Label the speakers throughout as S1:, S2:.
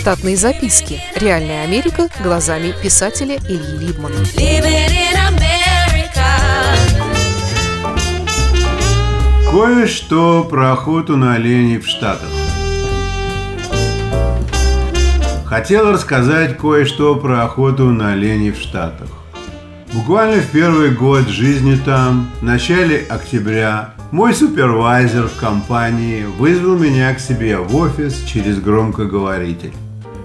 S1: Штатные записки. Реальная Америка глазами писателя Ильи Либмана.
S2: Кое-что про охоту на оленей в Штатах. Хотел рассказать кое-что про охоту на оленей в Штатах. Буквально в первый год жизни там, в начале октября, мой супервайзер в компании вызвал меня к себе в офис через громкоговоритель.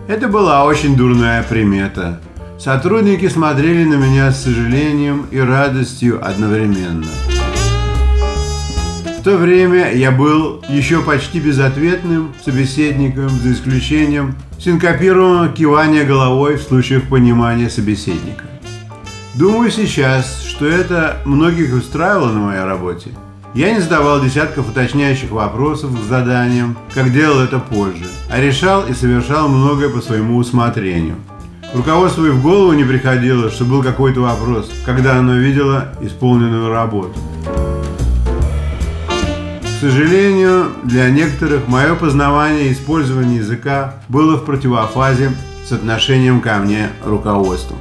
S2: Это была очень дурная примета. Сотрудники смотрели на меня с сожалением и радостью одновременно. В то время я был еще почти безответным собеседником, за исключением синкопированного кивания головой в случаях понимания собеседника. Думаю сейчас, что это многих устраивало на моей работе. Я не задавал десятков уточняющих вопросов к заданиям, как делал это позже, а решал и совершал многое по своему усмотрению. Руководству и в голову не приходило, что был какой-то вопрос, когда оно видело исполненную работу. К сожалению, для некоторых мое познавание и использование языка было в противофазе с отношением ко мне руководством.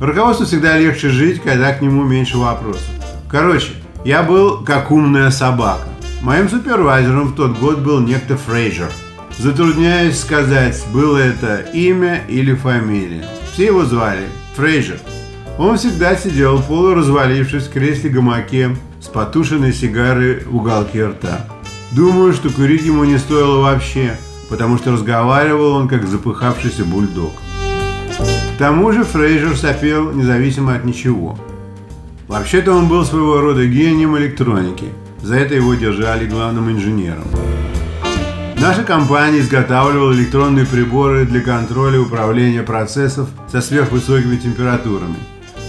S2: Руководству всегда легче жить, когда к нему меньше вопросов. Короче, я был как умная собака. Моим супервайзером в тот год был некто Фрейзер. Затрудняюсь сказать, было это имя или фамилия. Все его звали Фрейзер. Он всегда сидел, полуразвалившись в кресле-гамаке с потушенной сигарой в уголке рта. Думаю, что курить ему не стоило вообще, потому что разговаривал он как запыхавшийся бульдог. К тому же Фрейзер сопел независимо от ничего. Вообще-то он был своего рода гением электроники. За это его держали главным инженером. Наша компания изготавливала электронные приборы для контроля и управления процессов со сверхвысокими температурами.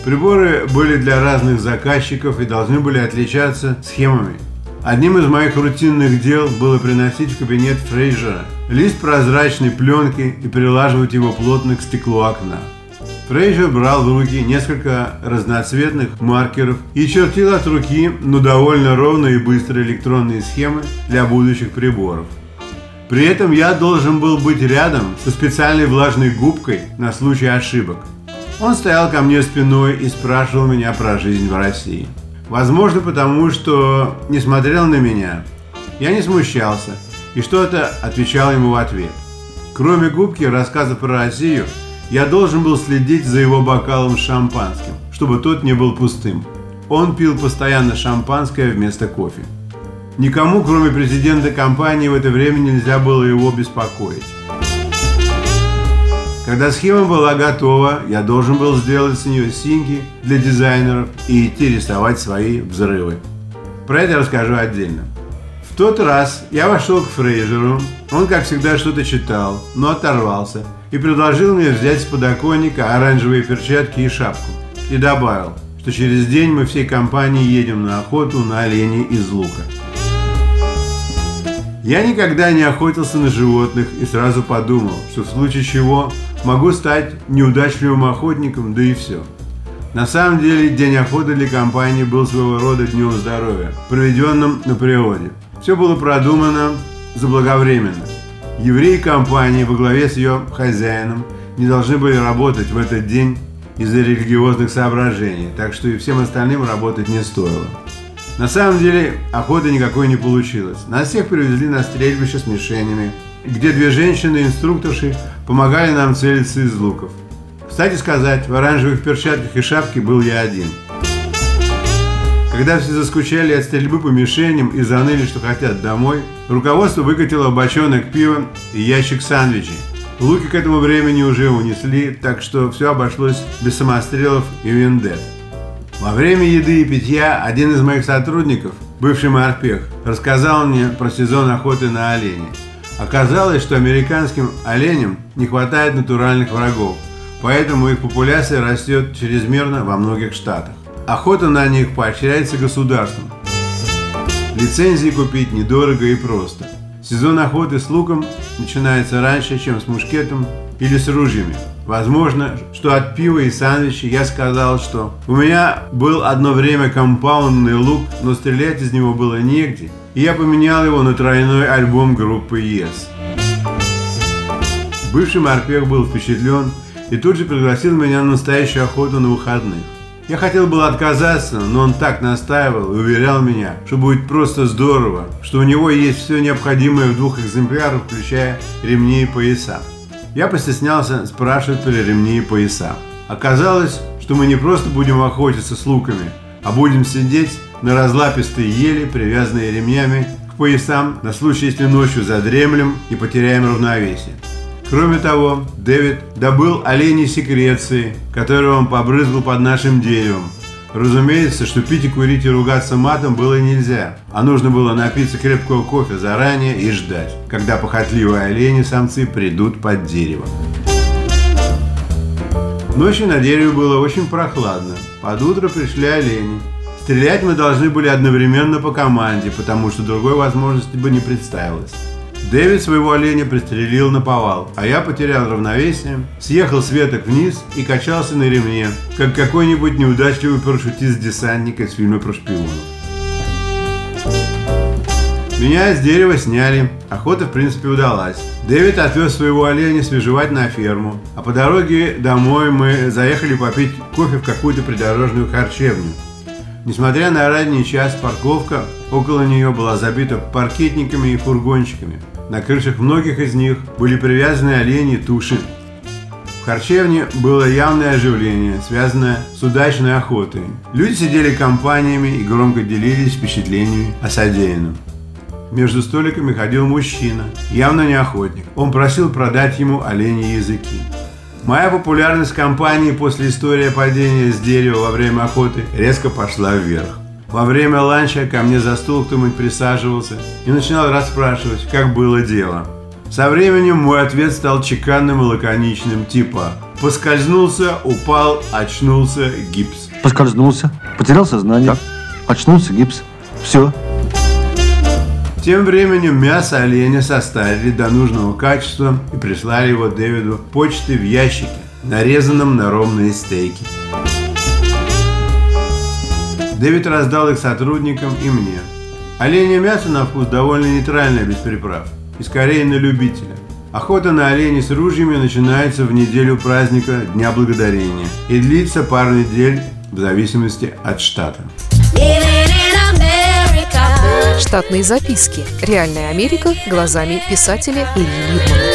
S2: Приборы были для разных заказчиков и должны были отличаться схемами. Одним из моих рутинных дел было приносить в кабинет Фрейзера лист прозрачной пленки и прилаживать его плотно к стеклу окна. Фрейзер брал в руки несколько разноцветных маркеров и чертил от руки, но довольно ровные и быстрые электронные схемы для будущих приборов. При этом я должен был быть рядом со специальной влажной губкой на случай ошибок. Он стоял ко мне спиной и спрашивал меня про жизнь в России. Возможно, потому что не смотрел на меня. Я не смущался и что-то отвечал ему в ответ. Кроме губки рассказа про Россию, я должен был следить за его бокалом с шампанским, чтобы тот не был пустым. Он пил постоянно шампанское вместо кофе. Никому, кроме президента компании, в это время нельзя было его беспокоить. Когда схема была готова, я должен был сделать с нее синьки для дизайнеров и идти рисовать свои взрывы. Про это расскажу отдельно. Тот раз я вошел к Фрейзеру, он, как всегда, что-то читал, но оторвался и предложил мне взять с подоконника оранжевые перчатки и шапку. И добавил, что через день мы всей компанией едем на охоту на оленей из лука. Я никогда не охотился на животных и сразу подумал, что в случае чего могу стать неудачливым охотником, да и все. На самом деле, день охоты для компании был своего рода днем здоровья, проведенным на природе. Все было продумано заблаговременно. Евреи компании во главе с ее хозяином не должны были работать в этот день из-за религиозных соображений, так что и всем остальным работать не стоило. На самом деле, охоты никакой не получилось. Нас всех привезли на стрельбище с мишенями, где две женщины-инструкторши помогали нам целиться из луков. Кстати сказать, в оранжевых перчатках и шапке был я один. Когда все заскучали от стрельбы по мишеням и заныли, что хотят домой, руководство выкатило бочонок пива и ящик сандвичей. Луки к этому времени уже унесли, так что все обошлось без самострелов и вендет. Во время еды и питья один из моих сотрудников, бывший морпех, рассказал мне про сезон охоты на оленей. Оказалось, что американским оленям не хватает натуральных врагов, поэтому их популяция растет чрезмерно во многих штатах. Охота на них поощряется государством. Лицензии купить недорого и просто. Сезон охоты с луком начинается раньше, чем с мушкетом или с ружьями. Возможно, что от пива и сандвичей я сказал, что у меня был одно время компаундный лук, но стрелять из него было негде, и я поменял его на тройной альбом группы Yes. Бывший морпех был впечатлен и тут же пригласил меня на настоящую охоту на выходных. Я хотел было отказаться, но он так настаивал и уверял меня, что будет просто здорово, что у него есть все необходимое в двух экземплярах, включая ремни и пояса. Я постеснялся спрашивать про ремни и пояса. Оказалось, что мы не просто будем охотиться с луками, а будем сидеть на разлапистой ели, привязанные ремнями к поясам, на случай, если ночью задремлем и потеряем равновесие. Кроме того, Дэвид добыл оленей секреции, которые он побрызгал под нашим деревом. Разумеется, что пить и курить и ругаться матом было нельзя, а нужно было напиться крепкого кофе заранее и ждать, когда похотливые олени-самцы придут под дерево. Ночью на дереве было очень прохладно. Под утро пришли олени. Стрелять мы должны были одновременно по команде, потому что другой возможности бы не представилось. Дэвид своего оленя пристрелил на повал, а я потерял равновесие, съехал с веток вниз и качался на ремне, как какой-нибудь неудачливый парашютист-десантник из фильма про шпионов. Меня с дерева сняли, охота в принципе удалась. Дэвид отвез своего оленя свежевать на ферму, а по дороге домой мы заехали попить кофе в какую-то придорожную харчевню. Несмотря на ранний час, парковка около нее была забита паркетниками и фургончиками. На крышах многих из них были привязаны олени туши. В харчевне было явное оживление, связанное с удачной охотой. Люди сидели компаниями и громко делились впечатлениями о содеянном. Между столиками ходил мужчина, явно не охотник. Он просил продать ему оленьи языки. Моя популярность компании после истории падения с дерева во время охоты резко пошла вверх. Во время ланча ко мне за стол кто-нибудь присаживался и начинал расспрашивать, как было дело. Со временем мой ответ стал чеканным и лаконичным, типа «Поскользнулся, упал, очнулся, гипс».
S3: Поскользнулся, потерял сознание, так. очнулся, гипс. Все.
S2: Тем временем мясо оленя состарили до нужного качества и прислали его Дэвиду почты в ящике, нарезанном на ровные стейки. Дэвид раздал их сотрудникам и мне. Оленя мясо на вкус довольно нейтральное, без приправ. И скорее на любителя. Охота на оленей с ружьями начинается в неделю праздника Дня Благодарения и длится пару недель в зависимости от штата.
S1: Штатные записки. Реальная Америка глазами писателя Ильи Либмана.